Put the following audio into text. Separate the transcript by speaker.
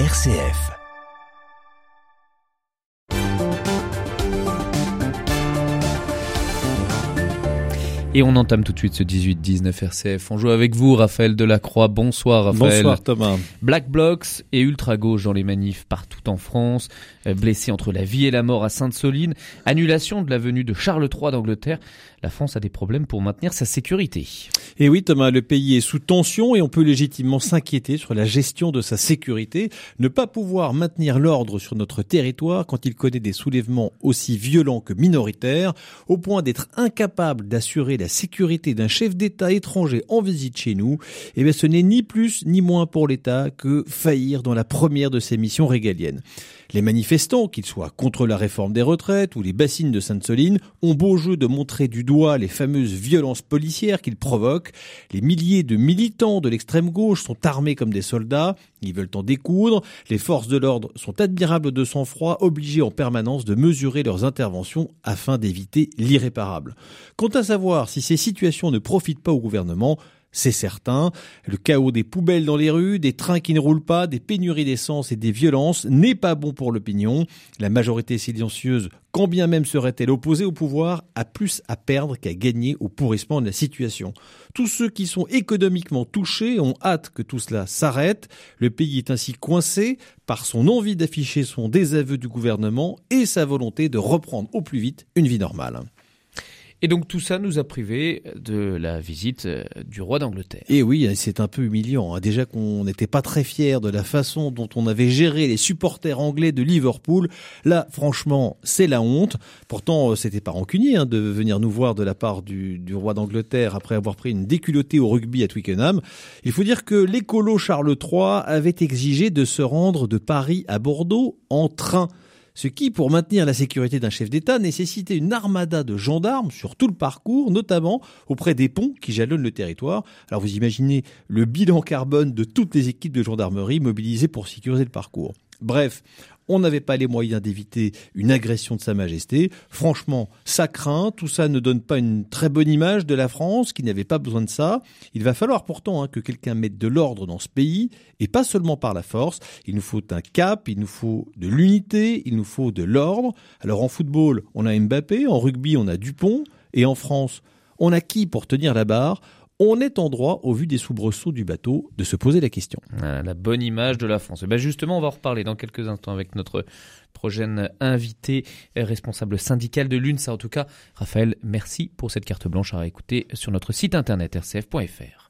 Speaker 1: RCF.
Speaker 2: Et on entame tout de suite ce 18-19 RCF. On joue avec vous, Raphaël Delacroix. Bonsoir, Raphaël.
Speaker 3: Bonsoir, Thomas.
Speaker 2: Black Blocs et ultra-gauche dans les manifs partout en France. Euh, blessés entre la vie et la mort à Sainte-Soline. Annulation de la venue de Charles III d'Angleterre. La France a des problèmes pour maintenir sa sécurité.
Speaker 3: Et oui, Thomas, le pays est sous tension et on peut légitimement s'inquiéter sur la gestion de sa sécurité. Ne pas pouvoir maintenir l'ordre sur notre territoire quand il connaît des soulèvements aussi violents que minoritaires, au point d'être incapable d'assurer la sécurité d'un chef d'État étranger en visite chez nous, eh bien ce n'est ni plus ni moins pour l'État que faillir dans la première de ses missions régaliennes. Les manifestants, qu'ils soient contre la réforme des retraites ou les bassines de Sainte-Soline, ont beau jeu de montrer du doigt les fameuses violences policières qu'ils provoquent. Les milliers de militants de l'extrême gauche sont armés comme des soldats, ils veulent en découdre. Les forces de l'ordre sont admirables de sang-froid, obligées en permanence de mesurer leurs interventions afin d'éviter l'irréparable. Quant à savoir si ces situations ne profitent pas au gouvernement, c'est certain. Le chaos des poubelles dans les rues, des trains qui ne roulent pas, des pénuries d'essence et des violences n'est pas bon pour l'opinion. La majorité silencieuse, quand bien même serait-elle opposée au pouvoir, a plus à perdre qu'à gagner au pourrissement de la situation. Tous ceux qui sont économiquement touchés ont hâte que tout cela s'arrête. Le pays est ainsi coincé par son envie d'afficher son désaveu du gouvernement et sa volonté de reprendre au plus vite une vie normale.
Speaker 2: Et donc tout ça nous a privé de la visite euh, du roi d'Angleterre.
Speaker 3: Et oui, c'est un peu humiliant. Hein. Déjà qu'on n'était pas très fiers de la façon dont on avait géré les supporters anglais de Liverpool. Là, franchement, c'est la honte. Pourtant, euh, c'était pas rancunier hein, de venir nous voir de la part du, du roi d'Angleterre après avoir pris une déculottée au rugby à Twickenham. Il faut dire que l'écolo Charles III avait exigé de se rendre de Paris à Bordeaux en train ce qui, pour maintenir la sécurité d'un chef d'État, nécessitait une armada de gendarmes sur tout le parcours, notamment auprès des ponts qui jalonnent le territoire. Alors vous imaginez le bilan carbone de toutes les équipes de gendarmerie mobilisées pour sécuriser le parcours. Bref, on n'avait pas les moyens d'éviter une agression de Sa Majesté. Franchement, ça craint, tout ça ne donne pas une très bonne image de la France qui n'avait pas besoin de ça. Il va falloir pourtant hein, que quelqu'un mette de l'ordre dans ce pays, et pas seulement par la force. Il nous faut un cap, il nous faut de l'unité, il nous faut de l'ordre. Alors en football, on a Mbappé, en rugby, on a Dupont, et en France, on a qui pour tenir la barre? On est en droit, au vu des soubresauts du bateau, de se poser la question.
Speaker 2: la bonne image de la France. Et eh ben justement, on va en reparler dans quelques instants avec notre prochaine invité, responsable syndical de l'UNSA. En tout cas, Raphaël, merci pour cette carte blanche à écouter sur notre site internet rcf.fr.